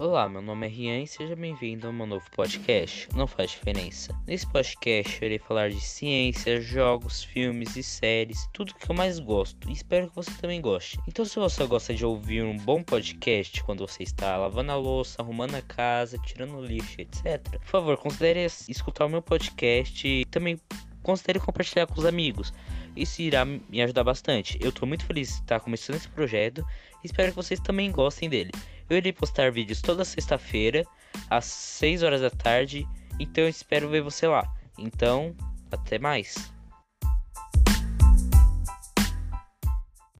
Olá, meu nome é Rian e seja bem-vindo ao meu novo podcast. Não faz diferença. Nesse podcast eu irei falar de ciência, jogos, filmes e séries, tudo que eu mais gosto e espero que você também goste. Então, se você gosta de ouvir um bom podcast quando você está lavando a louça, arrumando a casa, tirando o lixo, etc., por favor, considere escutar o meu podcast e também considere compartilhar com os amigos. Isso irá me ajudar bastante. Eu estou muito feliz de estar começando esse projeto e espero que vocês também gostem dele. Eu irei postar vídeos toda sexta-feira, às 6 horas da tarde, então eu espero ver você lá. Então, até mais.